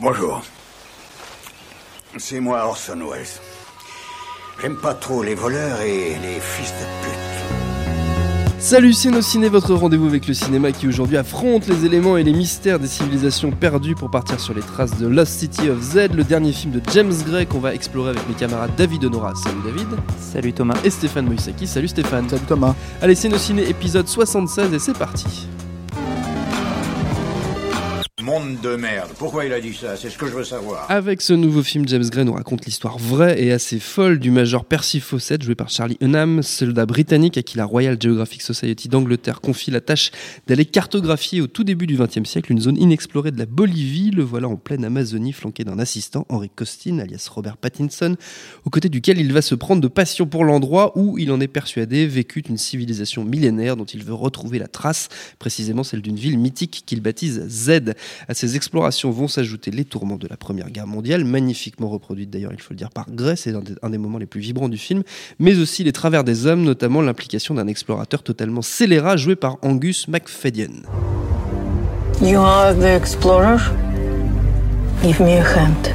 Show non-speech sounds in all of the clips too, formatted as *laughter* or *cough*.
Bonjour. C'est moi Orson Welles. J'aime pas trop les voleurs et les fils de pute. Salut c'est nos ciné, votre rendez-vous avec le cinéma qui aujourd'hui affronte les éléments et les mystères des civilisations perdues pour partir sur les traces de Lost City of Z, le dernier film de James Gray qu'on va explorer avec mes camarades David Honora, salut David, Salut Thomas. et Stéphane Moïsaki, salut Stéphane. Salut Thomas. Allez c'est nos ciné épisode 76 et c'est parti. Monde de merde. Pourquoi il a dit ça? C'est ce que je veux savoir. Avec ce nouveau film, James Gray nous raconte l'histoire vraie et assez folle du major Percy Fawcett, joué par Charlie Hunnam, soldat britannique à qui la Royal Geographic Society d'Angleterre confie la tâche d'aller cartographier au tout début du XXe siècle une zone inexplorée de la Bolivie. Le voilà en pleine Amazonie, flanqué d'un assistant, Henry Costin, alias Robert Pattinson, aux côtés duquel il va se prendre de passion pour l'endroit où il en est persuadé vécut une civilisation millénaire dont il veut retrouver la trace, précisément celle d'une ville mythique qu'il baptise Z. À ces explorations vont s'ajouter les tourments de la Première Guerre mondiale, magnifiquement reproduite d'ailleurs, il faut le dire, par Gray, c'est un, des- un des moments les plus vibrants du film, mais aussi les travers des hommes, notamment l'implication d'un explorateur totalement scélérat joué par Angus MacFadyen. You are the explorer? Give me a hand.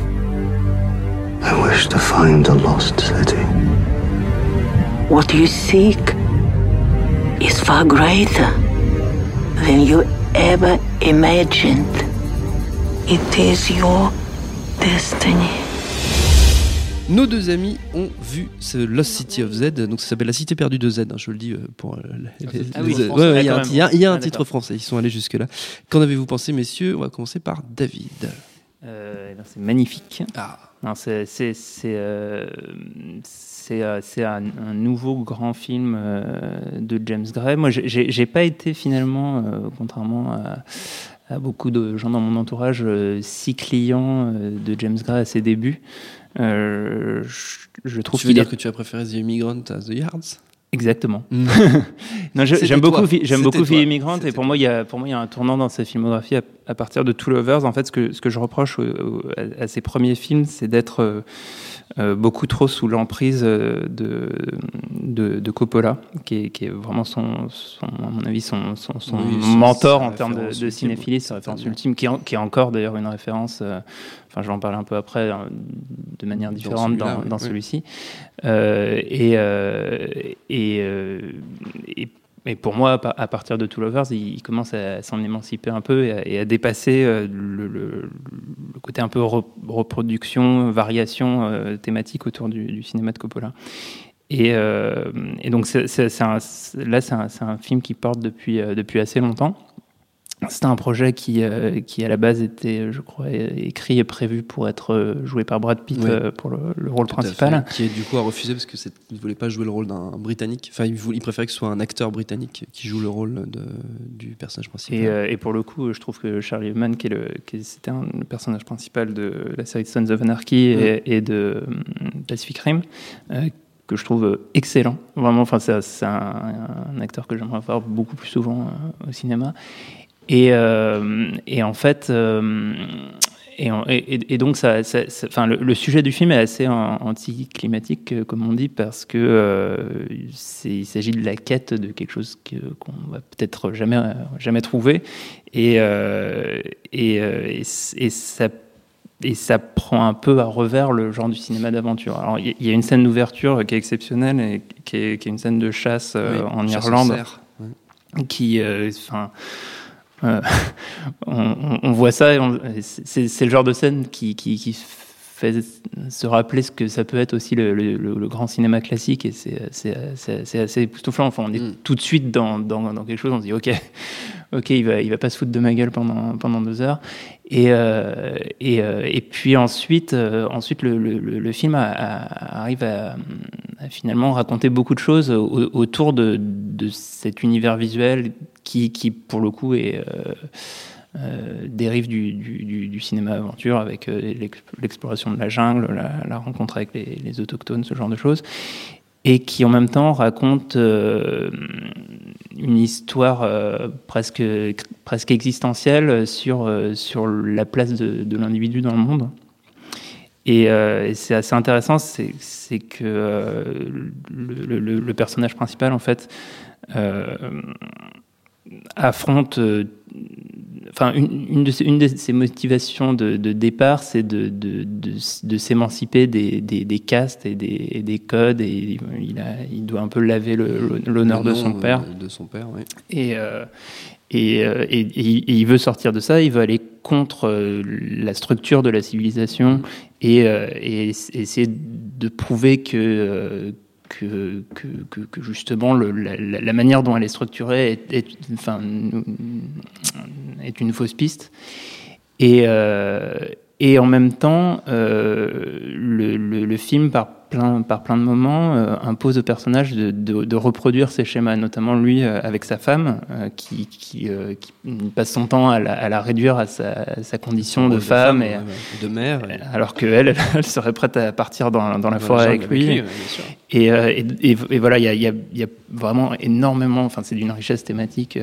I wish to find the lost city. What you seek is far greater than you ever imagined. It is your destiny. Nos deux amis ont vu ce Lost City of Z, donc ça s'appelle La Cité perdue de Z, hein, je le dis euh, pour euh, les- Ah les- ouais, ouais, il y a un, même. il y a- il y a un Ah, titre français, ils sont allés jusque-là. Qu'en avez-vous pensé, messieurs? On va commencer par David. Euh, eh ben, c'est magnifique. Ah. C'est euh, euh, un, un nouveau grand film euh, de James Gray. Moi, j'ai- pas été finalement, euh, contrairement à, à beaucoup de gens dans mon entourage, euh, si client euh, de James Gray à ses débuts. Euh, je, je trouve Tu veux dire est que tu as préféré The Immigrant à The Yards? Exactement. *laughs* *laughs* J'aime beaucoup, j'aime beaucoup. Fille Immigrante et pour moi, il y a, pour moi, il y a un tournant dans sa filmographie à, à partir de Two Lovers. En fait, ce que, ce que je reproche au- au- à, à ses premiers films, c'est d'être euh, euh, beaucoup trop sous l'emprise euh, de, de, de Coppola, qui est, qui est vraiment son, son- à mon avis, son, son, son Oui, c'est mentor en termes de, de cinéphilie, sa référence ultime, qui est, en- qui est encore d'ailleurs une référence. euh, Enfin, je vais en parler un peu après, euh, de manière Dans différente dans, oui, dans oui. celui-ci. Euh, et, et, et, et pour moi, à pa- à partir de Two Lovers, il, commence à s'en émanciper un peu et à, dépasser euh, le, côté un peu re- reproduction, variation euh, thématique autour du, cinéma de Coppola. Et, euh, donc là, c'est un, film qui porte depuis assez longtemps. C'était un projet qui, euh, qui, à la base, était, je crois, écrit et prévu pour être euh, joué par Brad Pitt Oui. euh, pour le, le rôle Tout principal. Qui est du coup a refusé parce qu'il ne voulait pas jouer le rôle d'un Britannique. Enfin, il, voulait- il préférait que ce soit un acteur britannique qui joue le rôle de- du personnage principal. Et, euh, et pour le coup, je trouve que Charlie Hunnam, qui est le, qui c'était un le personnage principal de la série Sons of Anarchy et, et de Pacific Rim, que je trouve excellent. Vraiment, enfin, c'est, un, un acteur que j'aimerais voir beaucoup plus souvent au cinéma. Et, euh, et en fait, euh, et, en- et- et donc, ça, ça- ça- enfin, le, le sujet du film est assez an- anticlimatique, euh, comme on dit, parce que euh, il s'agit de la quête de quelque chose qu'on va peut-être jamais, jamais trouver. Et, euh, ça et ça prend un peu à revers le genre du cinéma d'aventure. Alors, il y, a une scène d'ouverture qui est exceptionnelle et qui est, qui est une scène de chasse euh, Oui, en chasse Irlande qui, enfin, *laughs* on, on- on voit ça, c'est le genre de scène qui, qui, qui fait se rappeler ce que ça peut être aussi le, le- le- le grand cinéma classique, et c'est assez époustouflant. Enfin, on est Mm. tout de suite dans, dans, dans quelque chose, on se dit, ok, *laughs* ok, il va, il va pas se foutre de ma gueule pendant, pendant deux heures. Et, euh, et, euh, et puis ensuite, euh, ensuite le, le- le- le film a- a- arrive à, à finalement raconter beaucoup de choses au- autour de, de cet univers visuel qui, qui pour le coup, est, euh, dérive du, cinéma aventure avec euh, l'ex- l'exploration de la jungle, la, rencontre avec les, autochtones, ce genre de choses, et qui en même temps raconte euh, une histoire euh, presque, presque existentielle sur, sur la place de, l'individu dans le monde. Et, c'est assez intéressant, c'est que le, personnage principal, en fait, affronte. Enfin, une, une de ses, une de ses motivations de, de départ, c'est de, s'émanciper des, des, des castes et des, et des codes, et il, a, il doit un peu laver l'honneur de son père. De son père, oui. Et, euh, et, euh, et- et- et il veut sortir de ça, il veut aller contre euh, la structure de la civilisation et, et ess- essayer de prouver que, que, que, que- justement la, manière dont elle est structurée est, enfin, est une fausse piste. Et, euh, et en même temps, euh, le- le film, par plein, par plein de moments, euh, impose au personnage de, de- de reproduire ces schémas, notamment lui euh, avec sa femme, euh, qui, qui, qui passe son temps à la, à la réduire à sa, à sa condition de femme, et, de mère. et- alors qu'elle, elle, *laughs* elle serait prête à partir dans, dans la dans forêt avec lui. Et, et, et- et voilà, il y a, y y vraiment énormément, enfin c'est d'une richesse thématique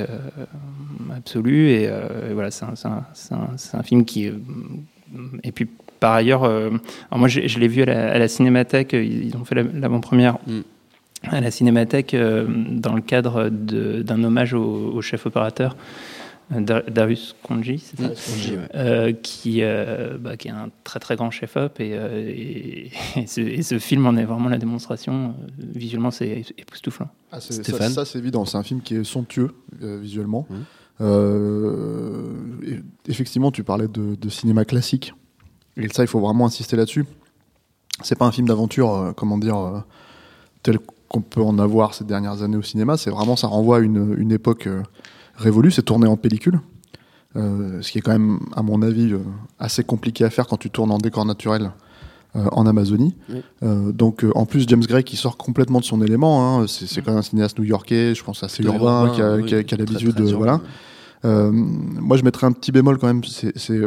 absolue. Et, voilà, c'est un, un film qui... Et puis par ailleurs, euh, moi je, je l'ai vu à la, à la Cinémathèque, ils ils ont fait la- l'avant-première. Mm. À la Cinémathèque, euh, dans le cadre d'un hommage au, au chef opérateur euh, Dar- Darius Konji, c'est ça Mm, Konji, ouais. euh, qui, euh, bah, qui est un très très grand chef-op et, euh, et, *laughs* et ce, et ce film en est vraiment la démonstration. Euh, Visuellement, c'est époustouflant. Ah, ça, ça, c'est évident. C'est un film qui est somptueux euh, visuellement. Mhm. Euh, effectivement, tu parlais de, cinéma classique. Et ça, il faut vraiment insister là-dessus. C'est pas un film d'aventure, euh, comment dire, euh, tel qu'on peut en avoir ces dernières années au cinéma. C'est vraiment, ça renvoie à une, époque révolue. C'est tourné en pellicule. Ce qui est quand même, à mon avis, assez compliqué à faire quand tu tournes en décor naturel euh, en Amazonie. Oui. Euh, donc, euh, en plus, James Gray qui sort complètement de son élément. hein, c'est c'est quand même un cinéaste new-yorkais, je pense assez urbain, urbain, qui a, oui, l'habitude de. Voilà. ouais. Moi, je mettrais un petit bémol quand même. C'est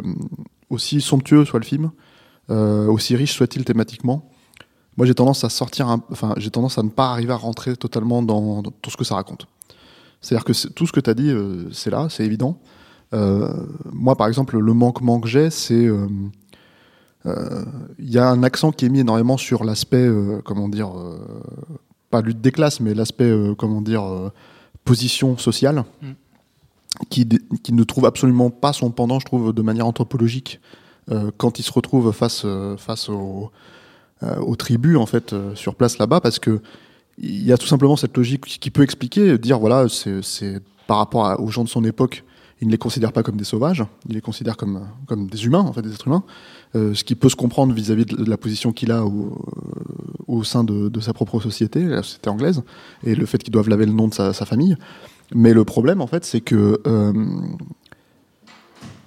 aussi somptueux soit le film, aussi riche soit-il thématiquement. Moi, j'ai tendance à sortir, enfin, j'ai tendance à ne pas arriver à rentrer totalement dans, dans tout ce que ça raconte. C'est-à-dire que tout ce que tu as dit, c'est là, c'est évident. Moi, par exemple, le manquement que j'ai, c'est il y a un accent qui est mis énormément sur l'aspect, euh, comment dire, euh, pas lutte des classes, mais l'aspect, euh, comment dire, euh, position sociale, Mm. qui, ne trouve absolument pas son pendant, je trouve, de manière anthropologique, euh, quand il se retrouve face, euh, face aux, euh, aux tribus, en fait, euh, sur place là-bas, parce que il y a tout simplement cette logique qui peut expliquer, dire, voilà, c'est c'est par rapport à- aux gens de son époque, il ne les considère pas comme des sauvages, il les considère comme, comme des humains, en fait, des êtres humains. Euh, ce qui peut se comprendre vis-à-vis de la position qu'il a au, au sein de, de sa propre société, la société anglaise, et le fait qu'ils doivent laver le nom de sa, famille. Mais le problème, en fait, c'est que euh,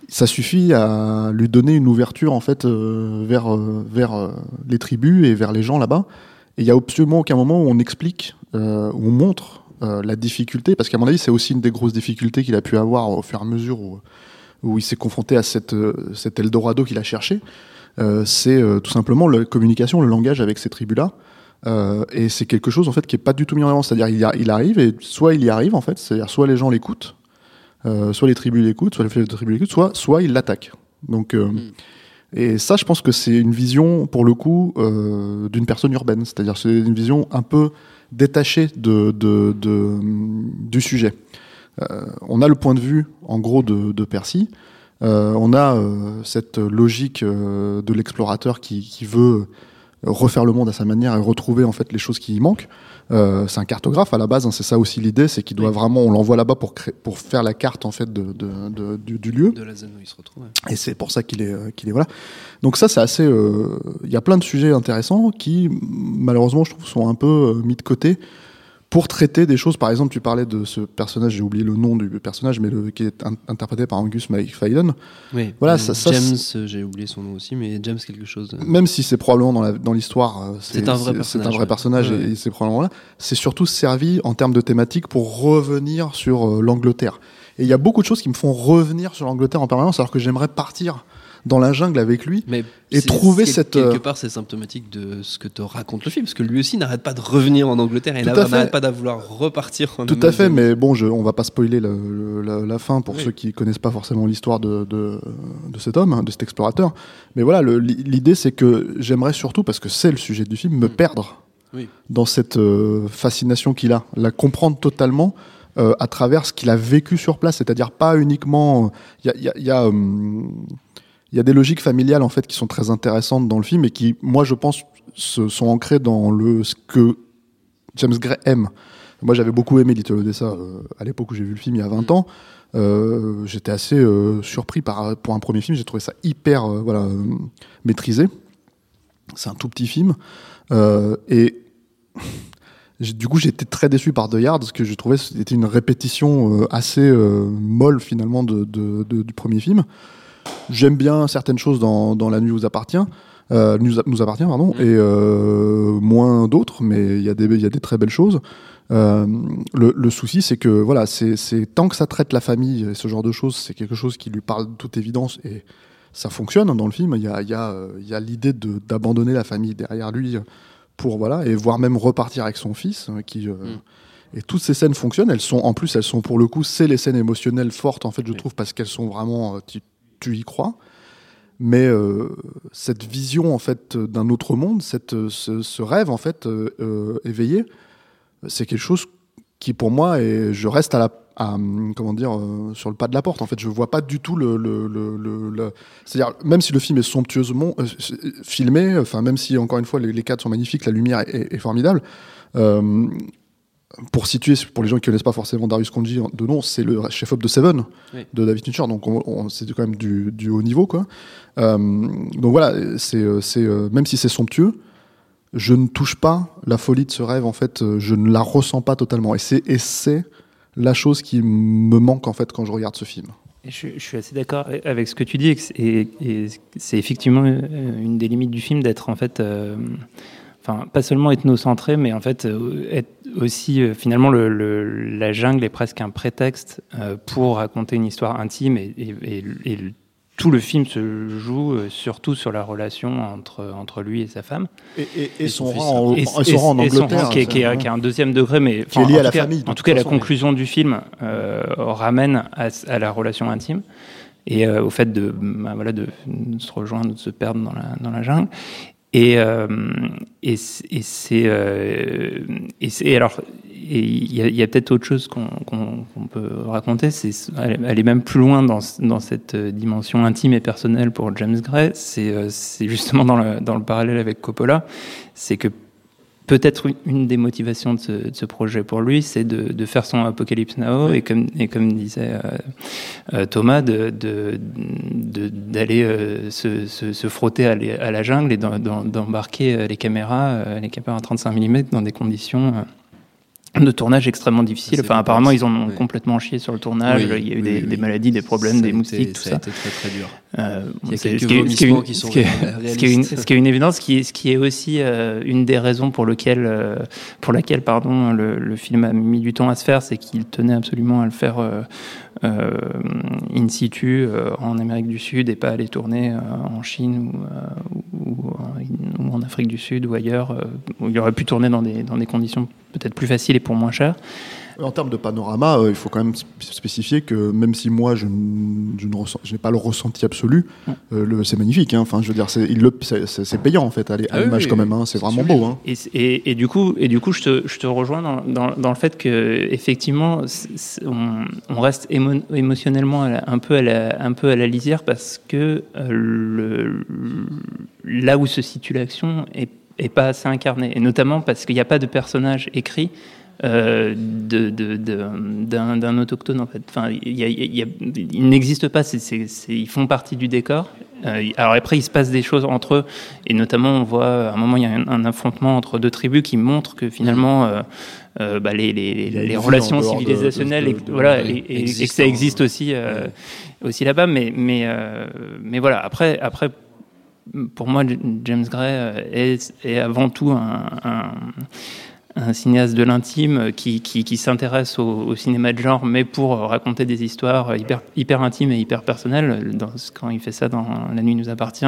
ça suffit à lui donner une ouverture, en fait, euh, vers, euh, vers euh, les tribus et vers les gens là-bas. Et il y a absolument aucun moment où on explique, euh, où on montre euh, la difficulté, parce qu'à mon avis, c'est aussi une des grosses difficultés qu'il a pu avoir au fur et à mesure où, où il s'est confronté à cette, euh, cet Eldorado qu'il a cherché. Euh, c'est euh, tout simplement la communication, le langage avec ces tribus-là. Et c'est quelque chose en fait qui est pas du tout mis en avant. C'est-à-dire il, arrive et soit il y arrive en fait, c'est-à-dire soit les gens l'écoutent, soit les tribus l'écoutent, soit les tribus l'écoutent, soit soit ils l'attaquent. Donc euh, et ça, je pense que c'est une vision pour le coup euh, d'une personne urbaine. C'est-à-dire c'est une vision un peu de- du sujet. Euh, on a le point de vue en gros de, Percy. Euh, on a euh, cette logique de l'explorateur qui, qui veut refaire le monde à sa manière et retrouver en fait les choses qui y manquent. Euh, c'est un cartographe à la base, hein, c'est ça aussi l'idée, c'est qu'il doit vraiment, on l'envoie là-bas pour créer, pour faire la carte en fait de, de- de- du, du lieu. De la zone où il se retrouve. ouais. Et c'est pour ça qu'il est, euh, qu'il est voilà. Donc ça, c'est assez. euh, Il y a plein de sujets intéressants qui, malheureusement, je trouve, sont un peu euh, mis de côté pour traiter des choses. Par exemple, tu parlais de ce personnage, j'ai oublié le nom du personnage, mais le, qui est in- interprété par Angus McFadden. Oui. Voilà, Euh, ça- ça, James, euh, j'ai oublié son nom aussi, mais James quelque chose. euh, Même si c'est probablement dans l'histoire, euh, C'est un vrai C'est personnage, un vrai ouais. personnage Ouais. et c'est probablement là. C'est surtout servi en termes de thématique pour revenir sur euh, l'Angleterre. Et il y a beaucoup de choses qui me font revenir sur l'Angleterre en permanence, alors que j'aimerais partir dans la jungle avec lui. Mais Et trouver cette, quelque euh, part c'est symptomatique de ce que te raconte le film parce que lui aussi n'arrête pas de revenir en Angleterre et n'arrête pas de vouloir repartir en Tout à fait, mais bon, je, on va pas spoiler le- le- la, fin pour Oui. ceux qui connaissent pas forcément l'histoire de, de, de cet homme, hein, de cet explorateur. Mais voilà, l'idée c'est que j'aimerais surtout, parce que c'est le sujet du film, me perdre Mm. Oui. dans cette euh, fascination qu'il a, la comprendre totalement euh, à travers ce qu'il a vécu sur place, c'est-à-dire pas uniquement. Il y a, il y a- il y a, hum, il y a des logiques familiales en fait qui sont très intéressantes dans le film et qui, moi, je pense, se, sont ancrées dans le ce que James Gray aime. Moi, j'avais beaucoup aimé Little Odessa euh, à l'époque où j'ai vu le film il y a 20 ans. Euh, J'étais assez euh, surpris par pour un premier film. J'ai trouvé ça hyper euh, voilà maîtrisé. C'est un tout petit film et *laughs* du coup, été très déçu par The Yard parce que je trouvais que c'était une répétition assez molle finalement de- du premier film. J'aime bien certaines choses dans, dans La Nuit vous appartient, euh, nous, nous appartient pardon, et euh, moins d'autres, mais il y a des il y a des très belles choses. Euh, le, le souci, c'est que voilà, c'est tant que ça traite la famille et ce genre de choses, c'est quelque chose qui lui parle de toute évidence et ça fonctionne hein, dans le film. Il y a il y a il y a l'idée de d'abandonner la famille derrière lui pour voilà et voire même repartir avec son fils qui euh, et toutes ces scènes fonctionnent. Elles sont en plus, elles sont pour le coup, c'est les scènes émotionnelles fortes en fait, je trouve, parce qu'elles sont vraiment, tu, tu y crois. Mais euh, cette vision en fait d'un autre monde, cette, ce, rêve en fait euh, euh, éveillé, c'est quelque chose qui pour moi et je reste à la comment dire sur le pas de la porte en fait je vois pas du tout le, le, le, c'est-à-dire même si le film est somptueusement filmé enfin même si encore une fois les, cadres sont magnifiques la lumière est, formidable pour situer pour les gens qui connaissent pas forcément Darius Konji de nom c'est le chef-op de Seven Oui. de David Fincher. Donc on, on- c'est quand même du, du haut niveau quoi. Euh, donc voilà c'est euh, euh, même si c'est somptueux je ne touche pas la folie de ce rêve en fait je ne la ressens pas totalement. Et c'est et c'est la chose qui me manque en fait quand je regarde ce film. Je, je suis assez d'accord avec ce que tu dis, et c'est- et, et c'est effectivement une des limites du film d'être en fait, euh, enfin pas seulement ethnocentré, mais en fait être aussi euh, finalement le, le- la jungle est presque un prétexte euh, pour raconter une histoire intime et, et- et- et le- tout le film se joue euh, surtout sur la relation entre entre lui et sa femme. et, son rang en, Et- et son rang en Angleterre qui, est, qui est- c'est- qui est un deuxième degré, mais Qui est lié à la cas- famille, En tout cas, la conclusion du film euh, ramène à, à la relation intime et au fait de, bah, voilà, de, se rejoindre, de se perdre dans la, dans la jungle. Et, euh, et, euh, et c'est et alors il y a, peut-être autre chose qu'on peut raconter c'est aller même plus loin dans dans cette euh, dimension intime et personnelle pour James Gray euh, c'est justement dans le dans le parallèle avec Coppola c'est que peut-être une- des motivations de ce, de ce projet pour lui, c'est de, de faire son Apocalypse Now et comme, et comme disait euh, euh, Thomas, de- de- de- d'aller euh, se, se, se frotter à, les- à la jungle et d'embarquer euh, les caméras, euh, les caméras 35 mm dans des conditions euh, de tournage extrêmement difficiles. C'est Enfin, apparemment, ils en ont ouais. complètement chié sur le tournage. Oui, il y a eu oui, des, oui. des maladies, des problèmes, Ça des été- moustiques, tout ça ça. a été très très dur. Euh, Il y a c'est- quelques ce qui est- vomissements une- qui sont ce qui est- réalistes. ce qui est une- ce qui est une évidence, ce qui est, ce qui est aussi euh, une des raisons pour, lequel, euh, pour laquelle pardon, le, le film a mis du temps à se faire, c'est qu'il tenait absolument à le faire euh, in situ euh, en Amérique du Sud et pas aller tourner euh, en Chine ou, euh, ou, en, ou en Afrique du Sud ou ailleurs, euh, où il aurait pu tourner dans des, dans des conditions peut-être plus faciles et pour moins cher. En termes de panorama, euh, il faut quand même sp- spécifier que même si moi je, n- je ne ressens- je n'ai pas le ressenti absolu, euh, le- c'est magnifique. hein. Enfin, je veux dire, c'est il le- c'est- c'est- c'est payant en fait à Ah oui, l'image oui, quand même. hein. C'est C'est vraiment sublime. beau. hein. Et, c- et, et du coup, et du coup, je te, je te rejoins dans, dans, dans le fait que effectivement, on, on reste émo- émotionnellement à la- un peu à la, un peu à la lisière parce que euh, le, là où se situe l'action est, est pas assez incarné, et notamment parce qu'il n'y a pas de personnage écrit. Euh, d'un, autochtone en fait. Enfin, y a- il y a- il n'existe pas. ils font partie du décor, Euh, alors après, il se passe des choses entre eux, et notamment, on voit à un moment, il y a un, un affrontement entre deux tribus qui montre que finalement, euh, bah, les, relations de- civilisationnelles, de- et, voilà, et, et- et que existent ça existe aussi, aussi là-bas, mais, mais, mais voilà, après, après, pour moi, James Gray est, est avant tout un, un- un cinéaste de l'intime qui, qui, s'intéresse au, cinéma de genre, mais pour raconter des histoires hyper, intimes et hyper personnelles. Quand il fait ça dans La nuit nous appartient,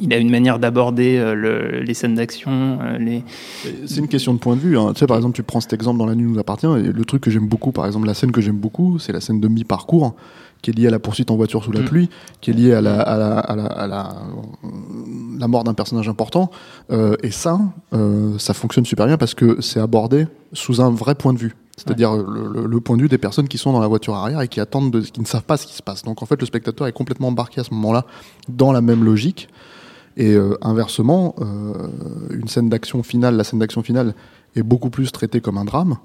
il a une manière d'aborder euh, le- les scènes d'action, euh, les, C'est une question de point de vue. hein. Tu sais, par exemple, tu prends cet exemple dans La nuit nous appartient, et le truc que j'aime beaucoup, par exemple, la scène que j'aime beaucoup, c'est la scène de mi-parcours, qui est liée à la poursuite en voiture sous la Mm. pluie, qui est liée à la, à la, à la, à la, la mort d'un personnage important. Euh, et ça, euh, ça fonctionne super bien parce que c'est abordé sous un vrai point de vue. C'est-à-dire le, le- le point de vue des personnes qui sont dans la voiture arrière et qui attendent, de, qui ne savent pas ce qui se passe. Donc en fait, le spectateur est complètement embarqué à ce moment-là dans la même logique. Et euh, inversement, euh, une scène d'action finale, la scène d'action finale est beaucoup plus traitée comme un drame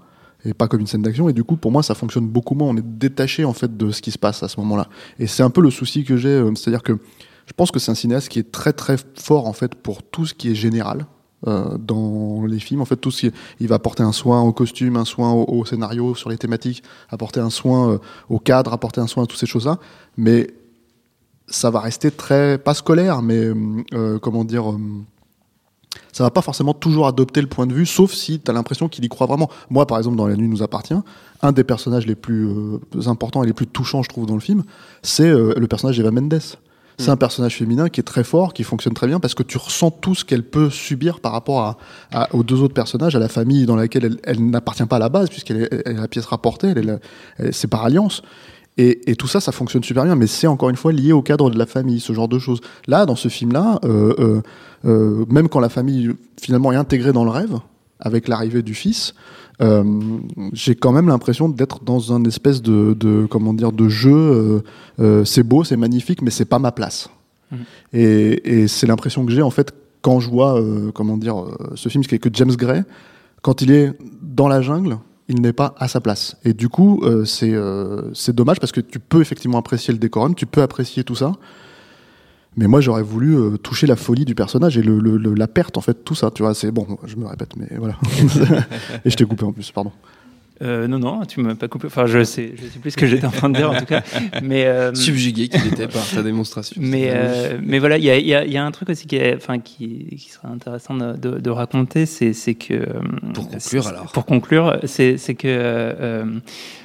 et pas comme une scène d'action. Et du coup, pour moi, ça fonctionne beaucoup moins. On est détaché en fait de ce qui se passe à ce moment-là. Et c'est un peu le souci que j'ai, euh, c'est-à-dire que je pense que c'est un cinéaste qui est très très fort en fait pour tout ce qui est général. euh, dans les films, en fait, tout ce qui il va apporter un soin au costume, un soin au, au scénario, sur les thématiques, apporter un soin euh, au cadre, apporter un soin à toutes ces choses-là. Mais ça va rester très pas scolaire, mais euh, comment dire, ça va pas forcément toujours adopter le point de vue, sauf si tu as l'impression qu'il y croit vraiment. Moi, par exemple, dans La Nuit nous appartient, un des personnages les plus euh, importants et les plus touchants, je trouve, dans le film, c'est euh, le personnage d'Eva Mendes. C'est un personnage féminin qui est très fort, qui fonctionne très bien parce que tu ressens tout ce qu'elle peut subir par rapport à, à- aux deux autres personnages, à la famille dans laquelle elle, elle n'appartient pas à la base puisqu'elle est, elle est la pièce rapportée, elle est c'est par alliance. Et, et tout ça, ça fonctionne super bien, mais c'est encore une fois lié au cadre de la famille, ce genre de choses. Là, dans ce film-là, euh, euh, euh, même quand la famille finalement est intégrée dans le rêve, avec l'arrivée du fils, euh, j'ai quand même l'impression d'être dans un espèce de, de comment dire de jeu. c'est beau, c'est magnifique, mais c'est pas ma place. Mhm. Et, et c'est l'impression que j'ai en fait quand je vois comment dire ce film, qui est que James Gray, quand il est dans la jungle, il n'est pas à sa place. Et du coup, euh, c'est euh, c'est dommage parce que tu peux effectivement apprécier le décorum, tu peux apprécier tout ça. Mais moi, j'aurais voulu euh, toucher la folie du personnage et le, le- le- la perte, en fait, tout ça. Tu vois, c'est bon. Je me répète, mais voilà. *laughs* et je t'ai coupé en plus, pardon. Euh, non, non, tu m'as pas coupé. Enfin, je sais, je sais plus ce que j'étais en train de dire en tout cas. *laughs* Mais, euh, Subjugué qu'il était par ta démonstration. mais, euh, mais voilà, il y a, y, a, y a un truc aussi qui, est, enfin, qui, qui serait intéressant de, de, de raconter, c'est, que. euh, Pour conclure, alors. Pour conclure, c'est, c'est que.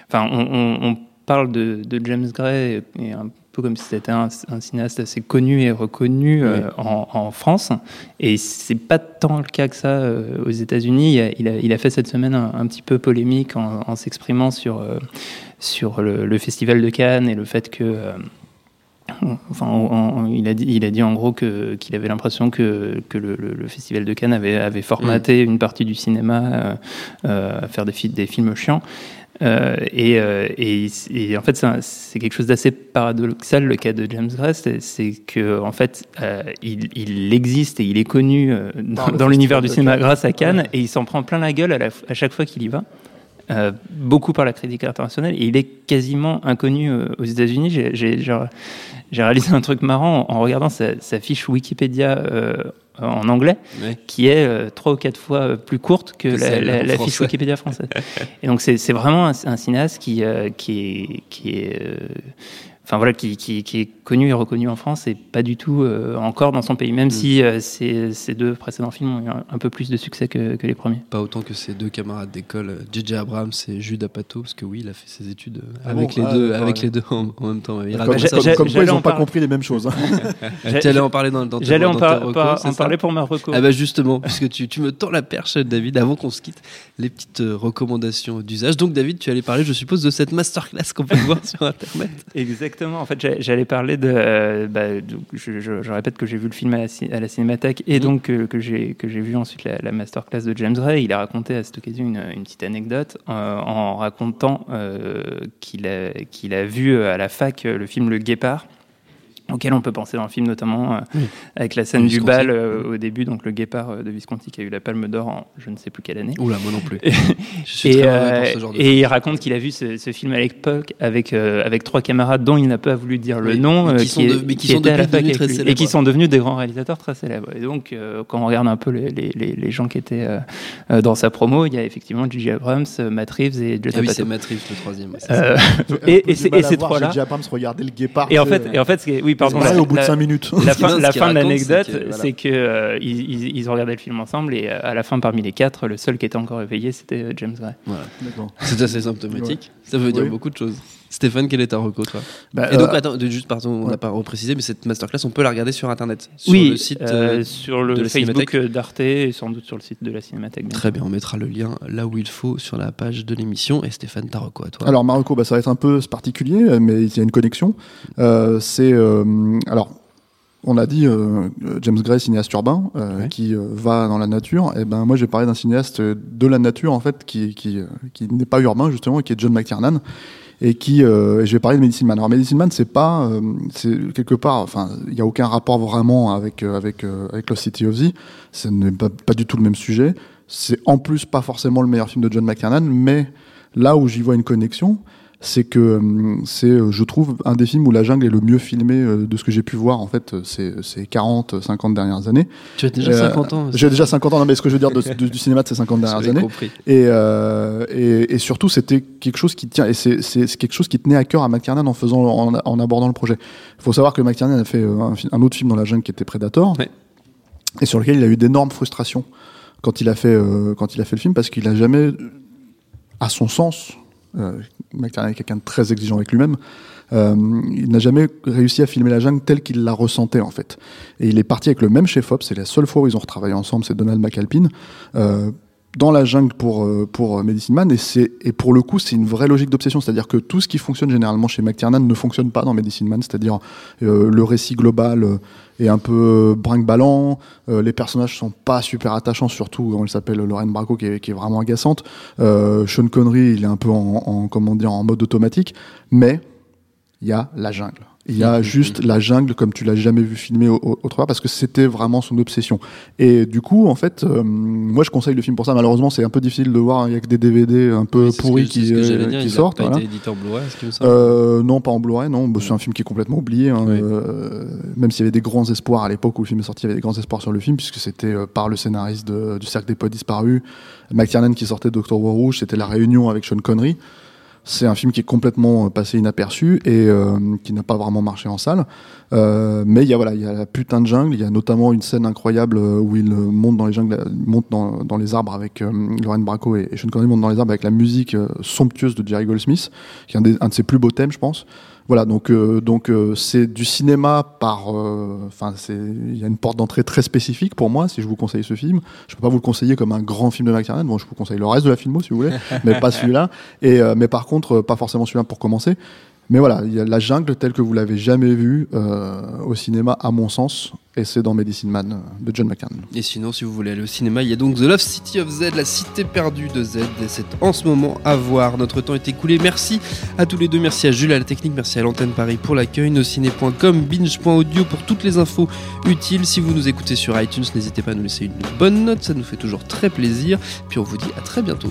Enfin, on, on, on parle de, de James Gray et un peu comme si c'était un, un cinéaste assez connu et reconnu euh, en, en France. Et c'est pas tant le cas que ça euh, aux États-Unis. Il a, il, a, il a fait cette semaine un, un petit peu polémique en, en s'exprimant sur, euh, sur le, le festival de Cannes et le fait que. Enfin, il, a dit, il a dit en gros qu'il avait l'impression que, que le, le- le Festival de Cannes avait, avait formaté une partie du cinéma euh, euh, à faire des, fi- des films chiants. Euh, et, et, et en fait, c'est quelque chose d'assez paradoxal le cas de James Gray, c'est- que en fait, euh, il, il existe et il est connu dans, l'univers du cinéma grâce à Cannes, et il s'en prend plein la gueule à, la- à chaque fois qu'il y va. Euh, beaucoup par la critique internationale et il est quasiment inconnu euh, aux États-Unis. J'ai- réalisé un truc marrant en, en regardant sa, sa fiche Wikipédia euh, en anglais, qui est trois ou quatre fois plus courte que Que la, fiche. Wikipédia française. *laughs* et donc c'est vraiment un, un cinéaste qui, qui est, qui est enfin voilà, qui, qui, qui est connu et reconnu en France et pas du tout euh, encore dans son pays, même si euh, ces, ces deux précédents films ont eu un, un peu plus de succès que, que les premiers. Pas autant que ses deux camarades d'école, euh, JJ Abrams et Jude Apatow, parce que oui, il a fait ses études euh, Ah avec, bon les Ah, deux, avec ouais. les deux en, en même temps. Il Comme, ça. quoi, ils n'ont pas compris les mêmes choses. hein. *laughs* Tu allais en parler dans, dans J'allais en par- par- en parler pour ma reco. Ah bah justement, puisque tu, tu me tends la perche, David, avant qu'on se quitte, les petites euh, recommandations d'usage. Donc David, tu allais parler, je suppose, de cette masterclass qu'on peut voir *laughs* sur Internet. Exactement. En fait, j'a- j'allais parler de. euh, bah, de- je, je- je répète que j'ai vu le film à la, ci- à la Cinémathèque et donc euh, que j'ai que j'ai vu ensuite la, la masterclass de James Ray. Il a raconté à cette occasion une, une petite anecdote euh, en racontant euh, qu'il a qu'il a vu à la fac le film Le Guépard. Auquel on peut penser dans le film, notamment euh, Oui. avec la scène du bal euh, au début, donc le guépard euh, de Visconti qui a eu la Palme d'Or en je ne sais plus quelle année. Oula, moi non plus. *laughs* Et- Je suis Et, très mauvais pour ce genre de et il raconte qu'il a vu ce, ce film à l'époque avec, euh, avec trois camarades dont il n'a pas voulu dire le Oui, nom, mais qui sont de- qui qui sont devenus très et qui sont devenus des grands réalisateurs très célèbres. Et donc, euh, quand on regarde un peu les, les, les, les gens qui étaient dans sa promo, il y a effectivement J.J. Abrams, Matt Reeves et Ah oui, c'est Matt Reeves, le troisième. *laughs* et, et, ces trois-là. Déjà Abrams regarder le guépard. Et en fait, et en fait, est- oui, pardon. pareil, la- au bout de la- 5 minutes. La fin, la de l'anecdote, c'est que, voilà. que euh, ils, ont regardé le film ensemble et euh, à la fin, parmi les quatre, le seul qui était encore éveillé, c'était euh, James Gray. Voilà. C'est assez symptomatique. Ça veut dire Oui. beaucoup de choses. Stéphane, quel est ta reco, toi Bah, Et donc, euh, attends, juste, pardon, on n'a pas reprécisé, mais cette masterclass, on peut la regarder sur Internet. Sur oui, le site. euh, euh, sur le de la Facebook Cinémathèque. d'Arte et sans doute sur le site de la Cinémathèque. bien Très bien, on mettra le lien là où il faut sur la page de l'émission. Et Stéphane, ta reco à toi Alors Marocco, bah, ça va être un peu particulier, euh, mais il y a une connexion. Euh, c'est alors. On a dit euh, James Gray, cinéaste urbain, euh, Ouais. qui euh, va dans la nature. Et ben moi, j'ai parlé d'un cinéaste de la nature en fait, qui qui, qui n'est pas urbain justement, qui est John McTiernan, et qui euh, et je vais parler de Medicine Man. Alors Medicine Man, c'est pas, euh, c'est quelque part, enfin, il y a aucun rapport vraiment avec euh, avec euh, avec Lost City of Z. Ce n'est pas, pas du tout le même sujet. C'est en plus pas forcément le meilleur film de John McTiernan, mais là où j'y vois une connexion, c'est que hum, c'est, euh, je trouve, un des films où la jungle est le mieux filmé euh, de ce que j'ai pu voir en fait euh, ces, ces 40, 50 dernières années. Tu as déjà Euh, 50 ans. J'ai déjà 50 ans, non mais ce que je veux dire de- de- du cinéma de ces 50 dernières années. compris. Et, euh, et, et surtout, c'était quelque chose qui tient, et c'est c'est- c'est quelque chose qui tenait à cœur à McTiernan en faisant, en, en abordant le projet. Il faut savoir que McTiernan a fait euh, un, autre film dans la jungle qui était Predator, Ouais. et sur lequel il a eu d'énormes frustrations quand il a fait, euh, quand il a fait le film, parce qu'il a jamais, à son sens, euh, McTiernan est quelqu'un de très exigeant avec lui-même. euh, il n'a jamais réussi à filmer la jungle telle qu'il la ressentait en fait. Et il est parti avec le même chef-op, c'est la seule fois où ils ont retravaillé ensemble, c'est Donald McAlpine. Euh, dans la jungle pour euh, pour euh, Medicine Man et c'est et pour le coup c'est une vraie logique d'obsession. C'est-à-dire que tout ce qui fonctionne généralement chez McTiernan ne fonctionne pas dans Medicine Man. C'est-à-dire euh, le récit global euh, est un peu brinque-ballant. Euh, les personnages sont pas super attachants surtout elle s'appelle Lorraine Bracco qui est, qui est vraiment agaçante. Euh, Sean Connery il est un peu en, en comment dire en mode automatique. Mais il y a la jungle il y a juste la jungle comme tu l'as jamais vu filmer au- au- autre part parce que c'était vraiment son obsession et du coup en fait euh, moi je conseille le film pour ça malheureusement c'est un peu difficile de voir il y a que des DVD un peu Oui, pourris qui, euh, qui il sortent pas voilà. été éditeur Blu-ray, Euh, non, pas en Blu-ray, non. Bah, c'est un film qui est complètement oublié. hein. Oui. Euh, même s'il y avait des grands espoirs à l'époque où le film est sorti, il y avait des grands espoirs sur le film, puisque c'était euh, par le scénariste de- du Cercle des Poètes Disparus, McTiernan qui sortait d'Octobre Rouge, c'était la réunion avec Sean Connery. C'est un film qui est complètement euh, passé inaperçu et euh, qui n'a pas vraiment marché en salle. Euh, mais il y a voilà, il y a la putain de jungle. Il y a notamment une scène incroyable euh, où il euh, monte dans les jungles, monte dans, dans les arbres avec euh, Lorraine Bracco et, et Sean Connery montent dans les arbres avec la musique somptueuse de Jerry Goldsmith, qui est un de ses plus beaux thèmes, je pense. Voilà, donc euh, donc euh, c'est du cinéma par, euh, enfin c'est, il y a une porte d'entrée très spécifique pour moi. Si je vous conseille ce film, je peux pas vous le conseiller comme un grand film de McTiernan. Bon, je vous conseille le reste de la filmo si vous voulez, *laughs* mais pas celui-là. Et euh, mais par contre, pas forcément celui-là pour commencer. Mais voilà, il y a la jungle telle que vous l'avez jamais vue euh, au cinéma, à mon sens, et c'est dans Medicine Man euh, de John McTiernan. Et sinon, si vous voulez aller au cinéma, il y a donc The Love City of Z, la cité perdue de Z, c'est en ce moment à voir. Notre temps est écoulé. Merci à tous les deux. Merci à Jules à la technique. Merci à l'antenne Paris pour l'accueil. Nociné.com, binge.audio pour toutes les infos utiles. Si vous nous écoutez sur iTunes, n'hésitez pas à nous laisser une bonne note. Ça nous fait toujours très plaisir. Puis on vous dit à très bientôt.